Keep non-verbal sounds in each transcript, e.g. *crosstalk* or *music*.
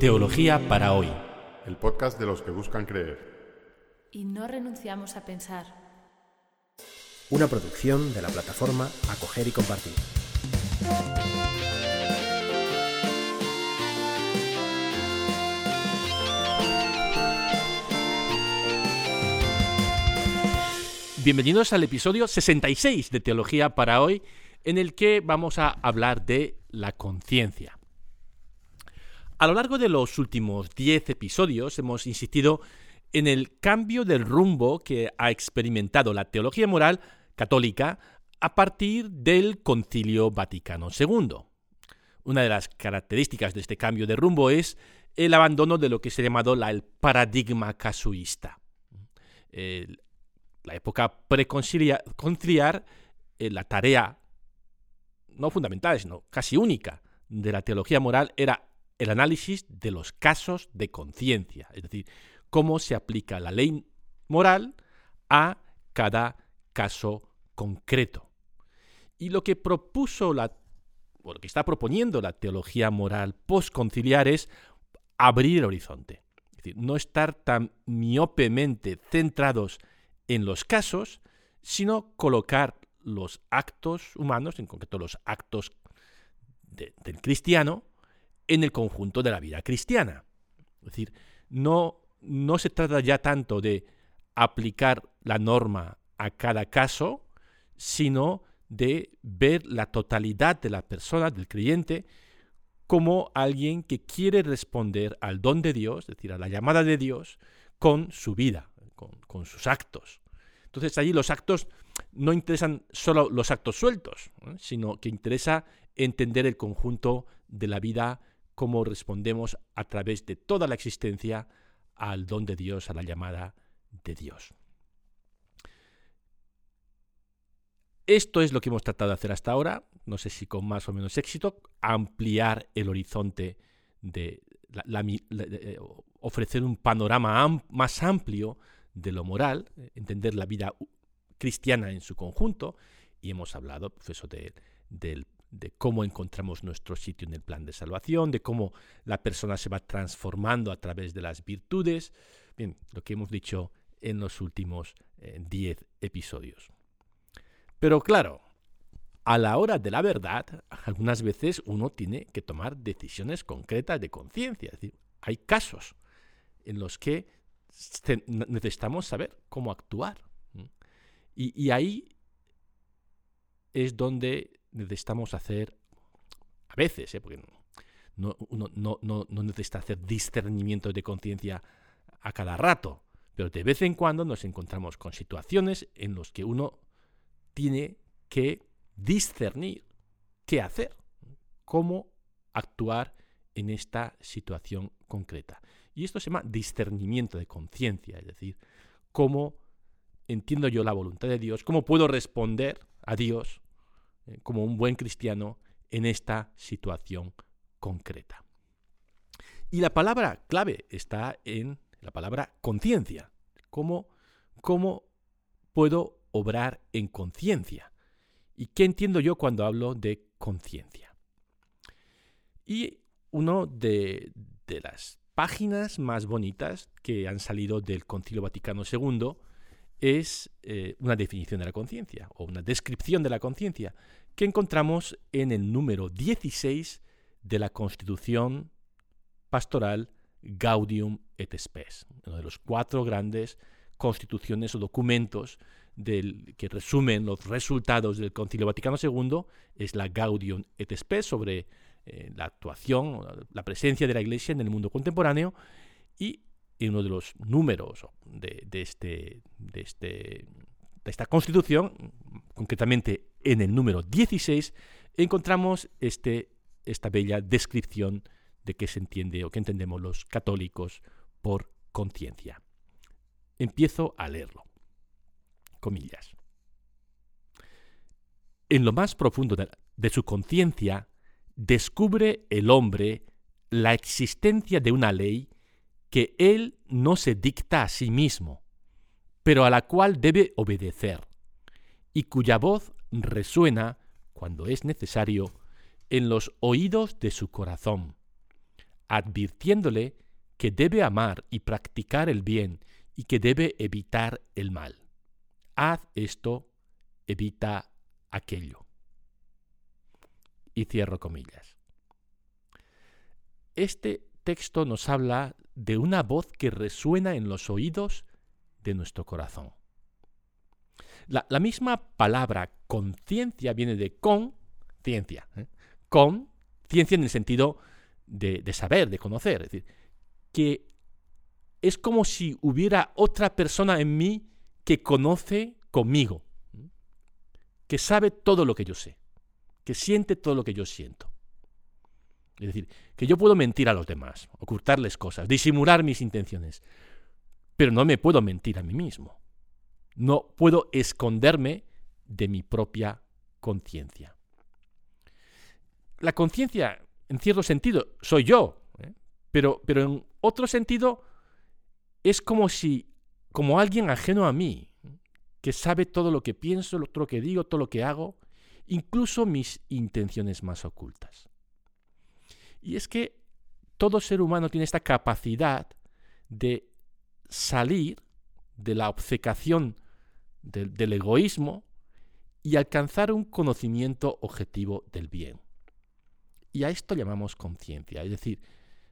Teología para hoy. El podcast de los que buscan creer. Y no renunciamos a pensar. Una producción de la plataforma Acoger y Compartir. Bienvenidos al episodio 66 de Teología para hoy, en el que vamos a hablar de la conciencia. A lo largo de los últimos 10 episodios hemos insistido en el cambio del rumbo que ha experimentado la teología moral católica a partir del Concilio Vaticano II. Una de las características de este cambio de rumbo es el abandono de lo que se ha llamado la, el paradigma casuista. La época preconciliar, eh, la tarea no fundamental, sino casi única de la teología moral era el análisis de los casos de conciencia, es decir, cómo se aplica la ley moral a cada caso concreto. Y lo que propuso la o lo que está proponiendo la teología moral postconciliar es abrir el horizonte. Es decir, no estar tan miopemente centrados en los casos, sino colocar los actos humanos, en concreto los actos del cristiano, en el conjunto de la vida cristiana. Es decir, no, no se trata ya tanto de aplicar la norma a cada caso, sino de ver la totalidad de la persona, del creyente, como alguien que quiere responder al don de Dios, es decir, a la llamada de Dios, con su vida, con, sus actos. Entonces allí los actos no interesan solo los actos sueltos, sino que interesa entender el conjunto de la vida, cómo respondemos a través de toda la existencia al don de Dios, a la llamada de Dios. Esto es lo que hemos tratado de hacer hasta ahora, no sé si con más o menos éxito, ampliar el horizonte de, eh, ofrecer un panorama más amplio de lo moral, entender la vida cristiana en su conjunto, y hemos hablado pues de, de, cómo encontramos nuestro sitio en el plan de salvación, de cómo la persona se va transformando a través de las virtudes, bien, lo que hemos dicho en los últimos 10 eh, episodios. Pero claro, a la hora de la verdad, algunas veces uno tiene que tomar decisiones concretas de conciencia. Decir, hay casos en los que necesitamos saber cómo actuar. Y, ahí es donde necesitamos hacer, a veces, ¿eh? porque no, no, no, no necesita hacer discernimiento de conciencia a cada rato, pero de vez en cuando nos encontramos con situaciones en las que uno tiene que discernir qué hacer, cómo actuar en esta situación concreta. Y esto se llama discernimiento de conciencia, es decir, cómo entiendo yo la voluntad de Dios, cómo puedo responder a Dios eh, como un buen cristiano en esta situación concreta. Y la palabra clave está en la palabra conciencia. ¿Cómo, ¿Cómo puedo obrar en conciencia? ¿Y qué entiendo yo cuando hablo de conciencia? Y uno de, las páginas más bonitas que han salido del Concilio Vaticano II es eh, una definición de la conciencia o una descripción de la conciencia que encontramos en el número 16 de la Constitución Pastoral Gaudium et Spes, uno de los cuatro grandes constituciones o documentos que resumen los resultados del Concilio Vaticano II es la Gaudium et Spes sobre eh, la actuación, la presencia de la Iglesia en el mundo contemporáneo y en uno de los números de, este, de, este, de esta Constitución, concretamente en el número 16, encontramos este, esta bella descripción de qué se entiende o qué entendemos los católicos por conciencia. Empiezo a leerlo. Comillas. En lo más profundo de, su conciencia, descubre el hombre la existencia de una ley que él no se dicta a sí mismo, pero a la cual debe obedecer, y cuya voz resuena, cuando es necesario, en los oídos de su corazón, advirtiéndole que debe amar y practicar el bien y que debe evitar el mal. Haz esto, evita aquello. Y cierro comillas. Este texto nos habla de una voz que resuena en los oídos de nuestro corazón. La, misma palabra conciencia viene de con ciencia. ¿eh? Con ciencia en el sentido de, de, saber, de conocer. Es decir, que es como si hubiera otra persona en mí que conoce conmigo, que sabe todo lo que yo sé, que siente todo lo que yo siento. Es decir, que yo puedo mentir a los demás, ocultarles cosas, disimular mis intenciones, pero no me puedo mentir a mí mismo. No puedo esconderme de mi propia conciencia. La conciencia, en cierto sentido, soy yo, ¿eh? pero, pero en otro sentido es como si, como alguien ajeno a mí, que sabe todo lo que pienso, todo lo que digo, todo lo que hago, incluso mis intenciones más ocultas. Y es que todo ser humano tiene esta capacidad de salir de la obcecación del, egoísmo y alcanzar un conocimiento objetivo del bien. Y a esto llamamos conciencia. Es decir,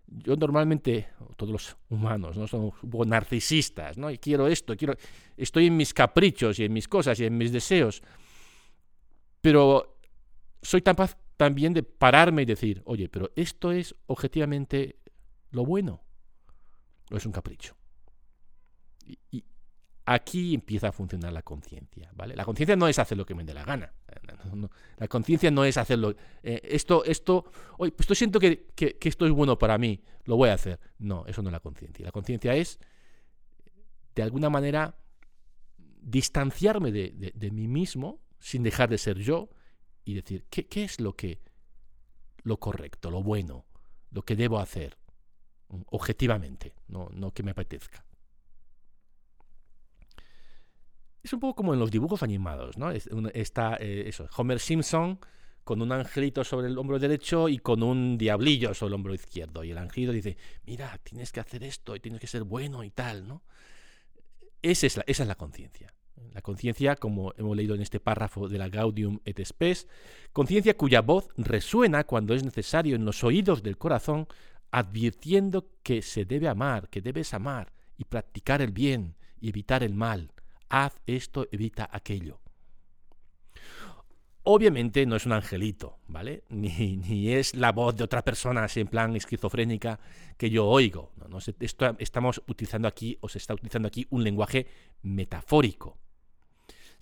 yo normalmente, todos los humanos, ¿no? Poco narcisistas, ¿no? Y quiero esto, quiero, estoy en mis caprichos y en mis cosas y en mis deseos. Pero soy capaz también de pararme y decir, oye, pero esto es objetivamente lo bueno o es un capricho. Y, aquí empieza a funcionar la conciencia, ¿vale? La conciencia no es hacer lo que me dé la gana. la conciencia no es hacerlo. Eh, esto, esto, oye, pues yo siento que, esto es bueno para mí, lo voy a hacer. No, eso no es la conciencia. La conciencia es, de alguna manera, distanciarme de mí mismo sin dejar de ser yo y decir, ¿qué, qué es lo que lo correcto, lo bueno, lo que debo hacer mm, objetivamente, no, no que me apetezca? Es un poco como en los dibujos animados, ¿no? Está eh, eso, Homer Simpson con un angelito sobre el hombro derecho y con un diablillo sobre el hombro izquierdo. Y el angelito dice, mira, tienes que hacer esto y tienes que ser bueno y tal, ¿no? Esa es la, esa es la conciencia. La conciencia, como hemos leído en este párrafo de la Gaudium et Spes, conciencia cuya voz resuena cuando es necesario en los oídos del corazón, advirtiendo que se debe amar, que debes amar y practicar el bien y evitar el mal. Haz esto, evita aquello. Obviamente no es un angelito, ¿vale? *laughs* Ni, es la voz de otra persona, así en plan esquizofrénica, que yo oigo. No, estamos utilizando aquí, o se está utilizando aquí, un lenguaje metafórico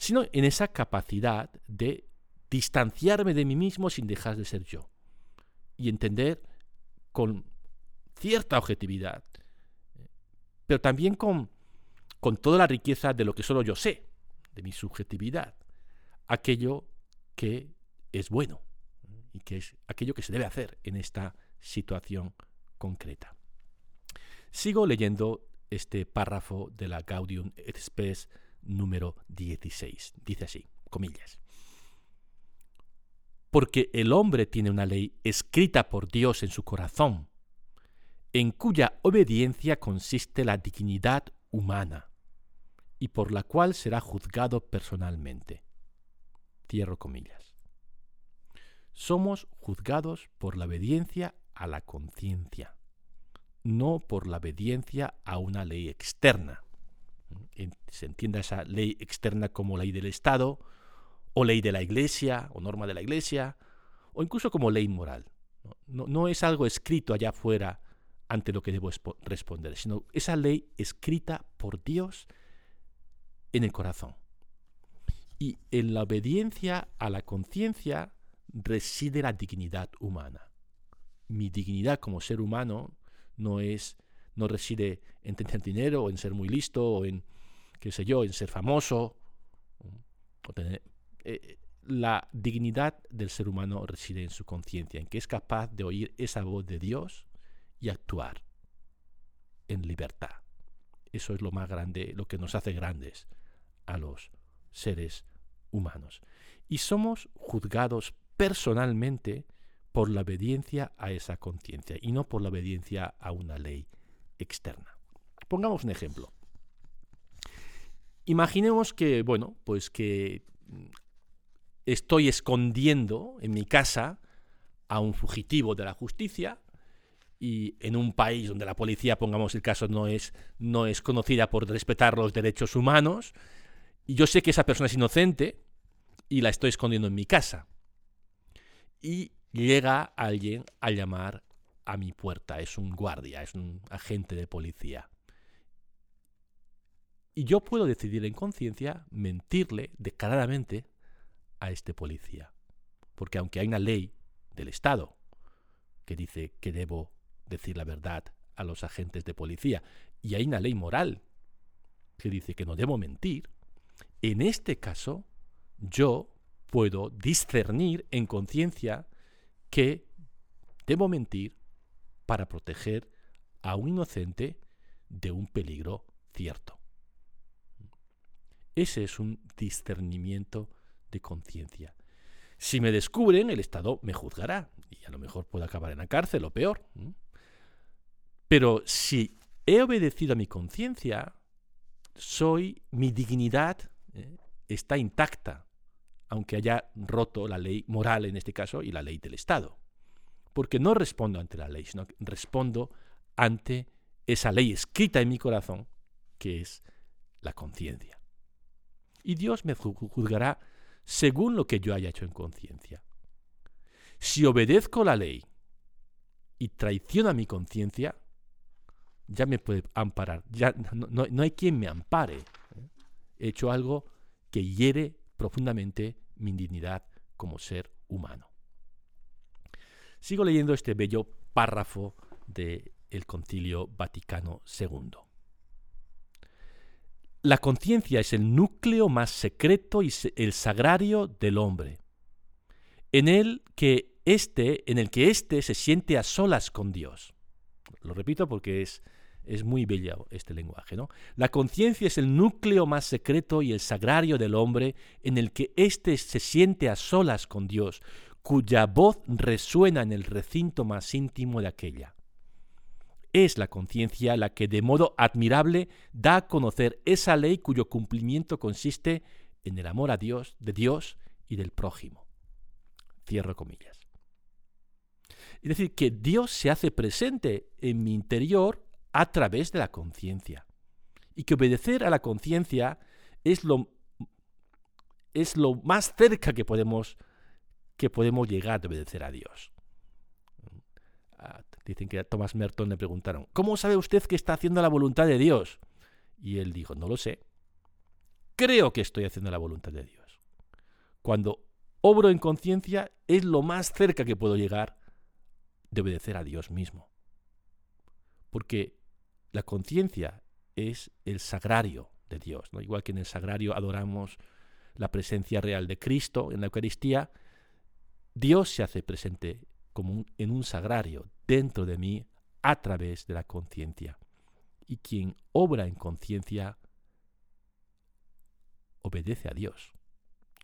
sino en esa capacidad de distanciarme de mí mismo sin dejar de ser yo y entender con cierta objetividad, pero también con, con toda la riqueza de lo que solo yo sé, de mi subjetividad, aquello que es bueno y que es aquello que se debe hacer en esta situación concreta. Sigo leyendo este párrafo de la Gaudium et Spes número 16. Dice así, comillas. Porque el hombre tiene una ley escrita por Dios en su corazón, en cuya obediencia consiste la dignidad humana, y por la cual será juzgado personalmente. Cierro comillas. Somos juzgados por la obediencia a la conciencia, no por la obediencia a una ley externa se entienda esa ley externa como ley del Estado, o ley de la Iglesia, o norma de la Iglesia, o incluso como ley moral. No, es algo escrito allá afuera ante lo que debo responder, sino esa ley escrita por Dios en el corazón. Y en la obediencia a la conciencia reside la dignidad humana. Mi dignidad como ser humano no es no reside en tener dinero o en ser muy listo o en, qué sé yo, en ser famoso. Eh, la dignidad del ser humano reside en su conciencia, en que es capaz de oír esa voz de Dios y actuar en libertad. Eso es lo más grande, lo que nos hace grandes a los seres humanos. Y somos juzgados personalmente por la obediencia a esa conciencia y no por la obediencia a una ley externa. Pongamos un ejemplo. Imaginemos que, bueno, pues que estoy escondiendo en mi casa a un fugitivo de la justicia y en un país donde la policía, pongamos el caso, no es, no es conocida por respetar los derechos humanos, y yo sé que esa persona es inocente y la estoy escondiendo en mi casa. Y llega alguien a llamar a mi puerta, es un guardia, es un agente de policía. Y yo puedo decidir en conciencia mentirle declaradamente a este policía. Porque aunque hay una ley del Estado que dice que debo decir la verdad a los agentes de policía y hay una ley moral que dice que no debo mentir, en este caso yo puedo discernir en conciencia que debo mentir para proteger a un inocente de un peligro cierto. Ese es un discernimiento de conciencia. Si me descubren, el Estado me juzgará y a lo mejor puedo acabar en la cárcel o peor. Pero si he obedecido a mi conciencia, soy, mi dignidad eh, está intacta, aunque haya roto la ley moral en este caso y la ley del Estado. Porque no respondo ante la ley, sino que respondo ante esa ley escrita en mi corazón, que es la conciencia. Y Dios me juzgará según lo que yo haya hecho en conciencia. Si obedezco la ley y traiciono a mi conciencia, ya me puede amparar. Ya no, hay quien me ampare. ¿eh? He hecho algo que hiere profundamente mi dignidad como ser humano. Sigo leyendo este bello párrafo del el Concilio Vaticano II. La conciencia es el núcleo más secreto y el sagrario del hombre, en el que éste, en el que éste se siente a solas con Dios. Lo repito porque es, es muy bello este lenguaje, ¿no? La conciencia es el núcleo más secreto y el sagrario del hombre en el que éste se siente a solas con Dios, cuya voz resuena en el recinto más íntimo de aquella. Es la conciencia la que de modo admirable da a conocer esa ley cuyo cumplimiento consiste en el amor a Dios, de Dios y del prójimo. Cierro comillas. Es decir, que Dios se hace presente en mi interior a través de la conciencia. Y que obedecer a la conciencia es lo, es lo más cerca que podemos, que podemos llegar de obedecer a Dios. Dicen que a Thomas Merton le preguntaron, ¿cómo sabe usted que está haciendo la voluntad de Dios? Y él dijo, no lo sé. Creo que estoy haciendo la voluntad de Dios. Cuando obro en conciencia es lo más cerca que puedo llegar de obedecer a Dios mismo. Porque la conciencia es el sagrario de Dios. ¿no? Igual que en el sagrario adoramos la presencia real de Cristo en la Eucaristía, Dios se hace presente como en un sagrario dentro de mí a través de la conciencia. Y quien obra en conciencia obedece a Dios.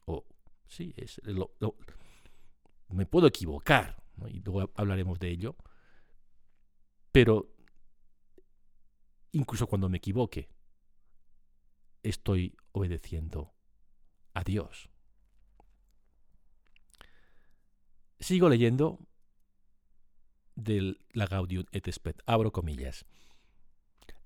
O sí, es me puedo equivocar, y luego hablaremos de ello, pero incluso cuando me equivoque, estoy obedeciendo a Dios. Sigo leyendo de la Gaudium et Spet. Abro comillas.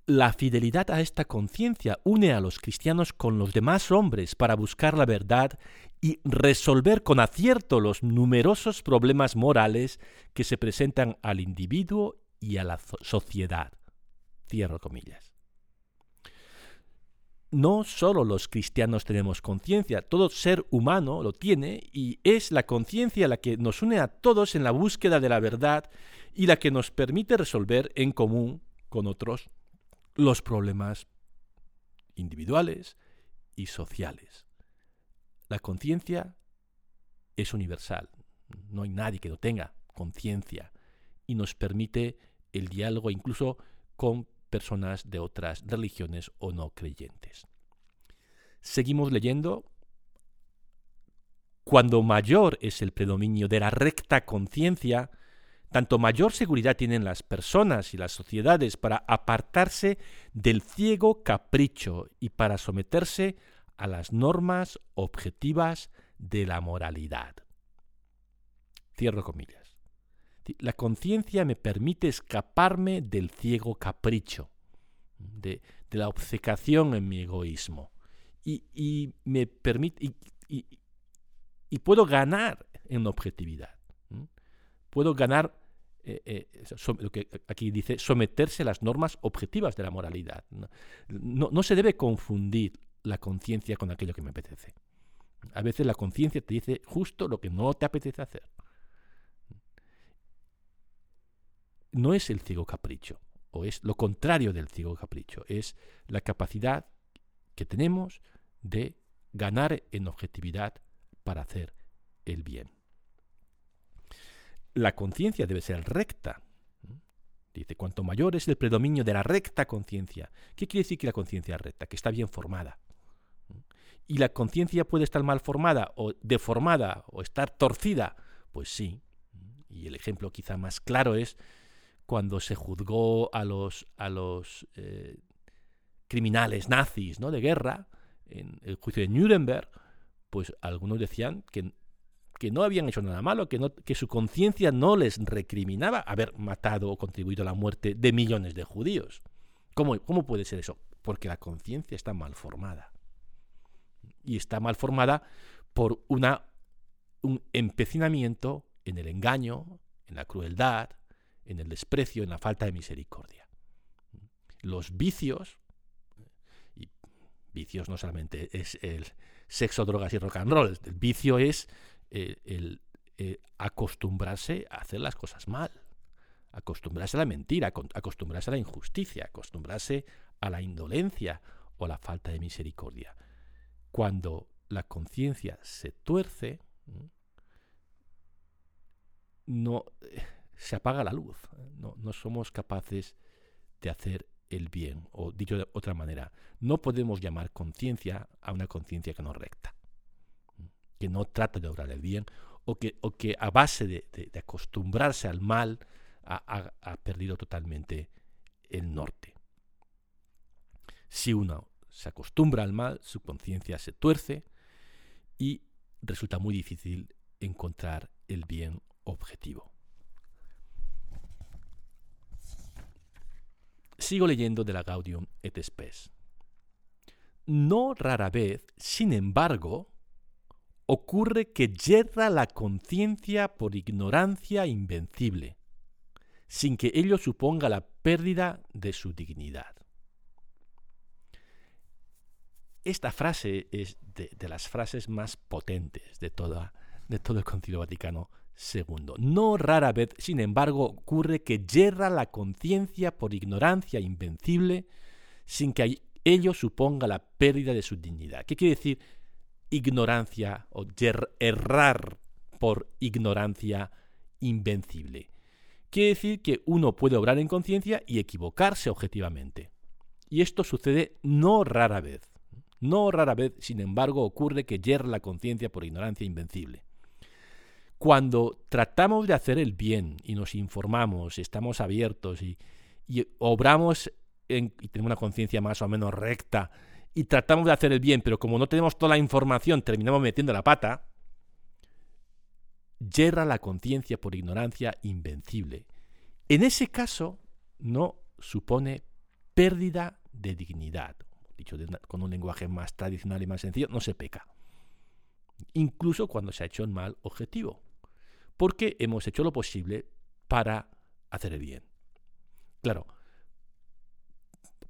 La fidelidad a esta conciencia une a los cristianos con los demás hombres para buscar la verdad y resolver con acierto los numerosos problemas morales que se presentan al individuo y a la sociedad. Cierro comillas. No solo los cristianos tenemos conciencia, todo ser humano lo tiene y es la conciencia la que nos une a todos en la búsqueda de la verdad y la que nos permite resolver en común con otros los problemas individuales y sociales. La conciencia es universal. No hay nadie que no tenga conciencia y nos permite el diálogo incluso con personas de otras religiones o no creyentes. Seguimos leyendo Cuando mayor es el predominio de la recta conciencia, tanto mayor seguridad tienen las personas y las sociedades para apartarse del ciego capricho y para someterse a las normas objetivas de la moralidad. Cierro comillas. La conciencia me permite escaparme del ciego capricho, de, la obcecación en mi egoísmo, y, me permite y, puedo ganar en objetividad. Puedo ganar eh, eh, lo que aquí dice, someterse a las normas objetivas de la moralidad. No, se debe confundir la conciencia con aquello que me apetece. A veces la conciencia te dice justo lo que no te apetece hacer. No es el ciego capricho, o es lo contrario del ciego capricho, es la capacidad que tenemos de ganar en objetividad para hacer el bien la conciencia debe ser recta. Dice, cuanto mayor es el predominio de la recta conciencia. ¿Qué quiere decir que la conciencia es recta? Que está bien formada. ¿Y la conciencia puede estar mal formada o deformada o estar torcida? Pues sí. Y el ejemplo quizá más claro es cuando se juzgó a los, a los eh, criminales nazis ¿no? de guerra en el juicio de Nuremberg, pues algunos decían que que no habían hecho nada malo, que, no, que su conciencia no les recriminaba haber matado o contribuido a la muerte de millones de judíos. ¿Cómo, cómo puede ser eso? Porque la conciencia está mal formada. Y está mal formada por una, un empecinamiento en el engaño, en la crueldad, en el desprecio, en la falta de misericordia. Los vicios, y vicios no solamente es el sexo, drogas y rock and roll, el vicio es el, eh, acostumbrarse a hacer las cosas mal, acostumbrarse a la mentira, acostumbrarse a la injusticia, acostumbrarse a la indolencia o la falta de misericordia. Cuando la conciencia se tuerce, no se apaga la luz, no, somos capaces de hacer el bien, o dicho de otra manera, no podemos llamar conciencia a una conciencia que no recta que no trata de obrar el bien, o que, a base de, acostumbrarse al mal ha, perdido totalmente el norte. Si uno se acostumbra al mal, su conciencia se tuerce y resulta muy difícil encontrar el bien objetivo. Sigo leyendo de la Gaudium et Spes. No rara vez, sin embargo, ocurre que yerra la conciencia por ignorancia invencible, sin que ello suponga la pérdida de su dignidad. Esta frase es de, las frases más potentes de, toda, de todo el Concilio Vaticano II. No rara vez, sin embargo, ocurre que yerra la conciencia por ignorancia invencible, sin que ello suponga la pérdida de su dignidad. ¿Qué quiere decir ignorancia o errar por ignorancia invencible. Quiere decir que uno puede obrar en conciencia y equivocarse objetivamente. Y esto sucede no rara vez. No rara vez, sin embargo, ocurre que yerra la conciencia por ignorancia invencible. Cuando tratamos de hacer el bien y nos informamos, estamos abiertos y, obramos y tenemos una conciencia más o menos recta y tratamos de hacer el bien, pero como no tenemos toda la información, terminamos metiendo la pata, yerra la conciencia por ignorancia invencible. En ese caso, no supone pérdida de dignidad. Dicho con un lenguaje más tradicional y más sencillo, no se peca. Incluso cuando se ha hecho un mal objetivo. Porque hemos hecho lo posible para hacer el bien. Claro,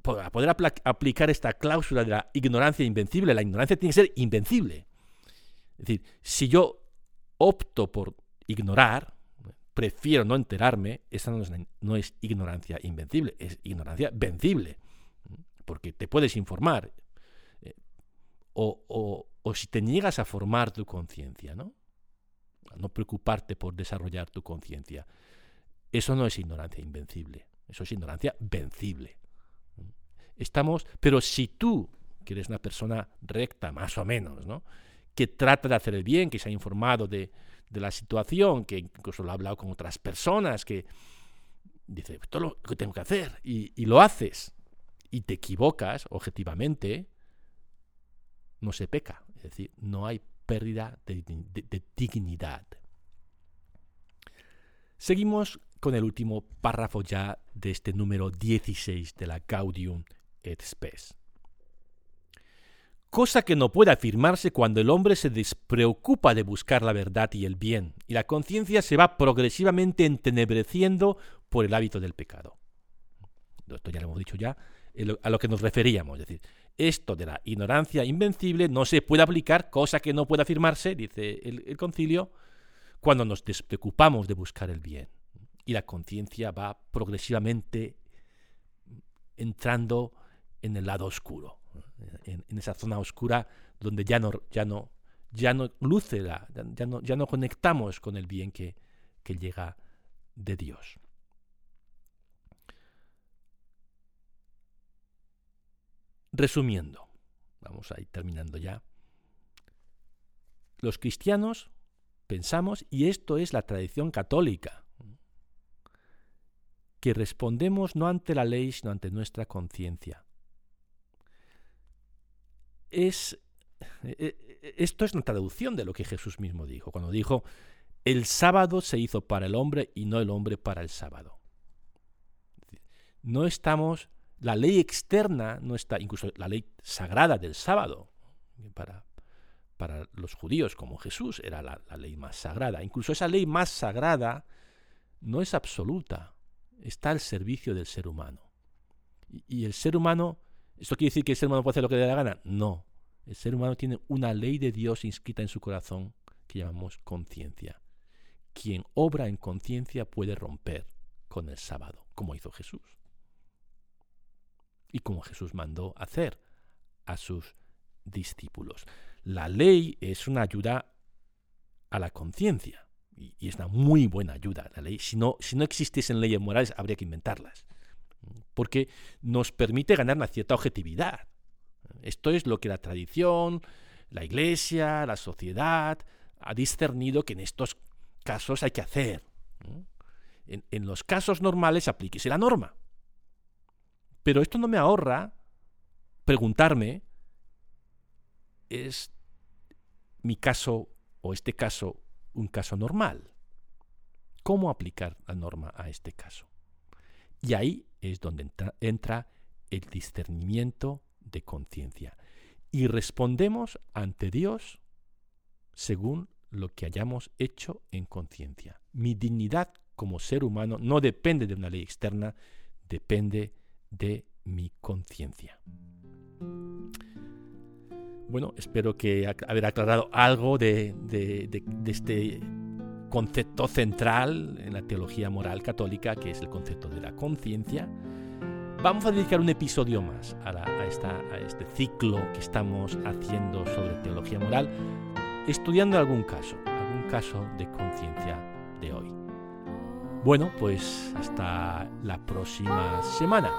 para poder aplicar esta cláusula de la ignorancia invencible, la ignorancia tiene que ser invencible. Es decir, si yo opto por ignorar, prefiero no enterarme, esa no es, ignorancia invencible, es ignorancia vencible. Porque te puedes informar. Eh, o, o, si te niegas a formar tu conciencia, ¿no? No preocuparte por desarrollar tu conciencia. Eso no es ignorancia invencible, eso es ignorancia vencible. Estamos, pero si tú, que eres una persona recta, más o menos, ¿no? que trata de hacer el bien, que se ha informado de, la situación, que incluso lo ha hablado con otras personas, que dice, esto es lo que tengo que hacer, y, lo haces, y te equivocas objetivamente, no se peca. Es decir, no hay pérdida de, dignidad. Seguimos con el último párrafo ya de este número 16 de la Gaudium et Spes cosa que no puede afirmarse cuando el hombre se despreocupa de buscar la verdad y el bien, y la conciencia se va progresivamente entenebreciendo por el hábito del pecado. Esto ya lo hemos dicho ya, a lo que nos referíamos, es decir, esto de la ignorancia invencible no se puede aplicar, cosa que no puede afirmarse, dice el, concilio, cuando nos despreocupamos de buscar el bien. Y la conciencia va progresivamente entrando en el lado oscuro en, esa zona oscura donde ya no, ya no, ya no luce, la, ya, no, ya no conectamos con el bien que, que llega de Dios. Resumiendo, vamos a ir terminando ya. Los cristianos pensamos, y esto es la tradición católica, que respondemos no ante la ley, sino ante nuestra conciencia es, eh, eh, esto es una traducción de lo que Jesús mismo dijo, cuando dijo, el sábado se hizo para el hombre y no el hombre para el sábado. No estamos, la ley externa no está, incluso la ley sagrada del sábado, para, para los judíos como Jesús era la, ley más sagrada, incluso esa ley más sagrada no es absoluta, está al servicio del ser humano. y el ser humano ¿Esto quiere decir que el ser humano puede hacer lo que le dé la gana? No. El ser humano tiene una ley de Dios inscrita en su corazón que llamamos conciencia. Quien obra en conciencia puede romper con el sábado, como hizo Jesús. Y como Jesús mandó hacer a sus discípulos. La ley es una ayuda a la conciencia. Y, es una muy buena ayuda. La ley, si no, si no existiesen leyes morales, habría que inventarlas porque nos permite ganar una cierta objetividad. Esto es lo que la tradición, la iglesia, la sociedad ha discernido que en estos casos hay que hacer. En, los casos normales aplíquese la norma. Pero esto no me ahorra preguntarme, ¿es mi caso o este caso un caso normal? ¿Cómo aplicar la norma a este caso? Y ahí es donde entra, el discernimiento de conciencia. Y respondemos ante Dios según lo que hayamos hecho en conciencia. Mi dignidad como ser humano no depende de una ley externa, depende de mi conciencia. Bueno, espero que haber aclarado algo de, de, este concepto central en la teología moral católica, que es el concepto de la conciencia. Vamos a dedicar un episodio más a, a este ciclo que estamos haciendo sobre teología moral, estudiando algún caso, algún caso de conciencia de hoy. Bueno, pues hasta la próxima semana.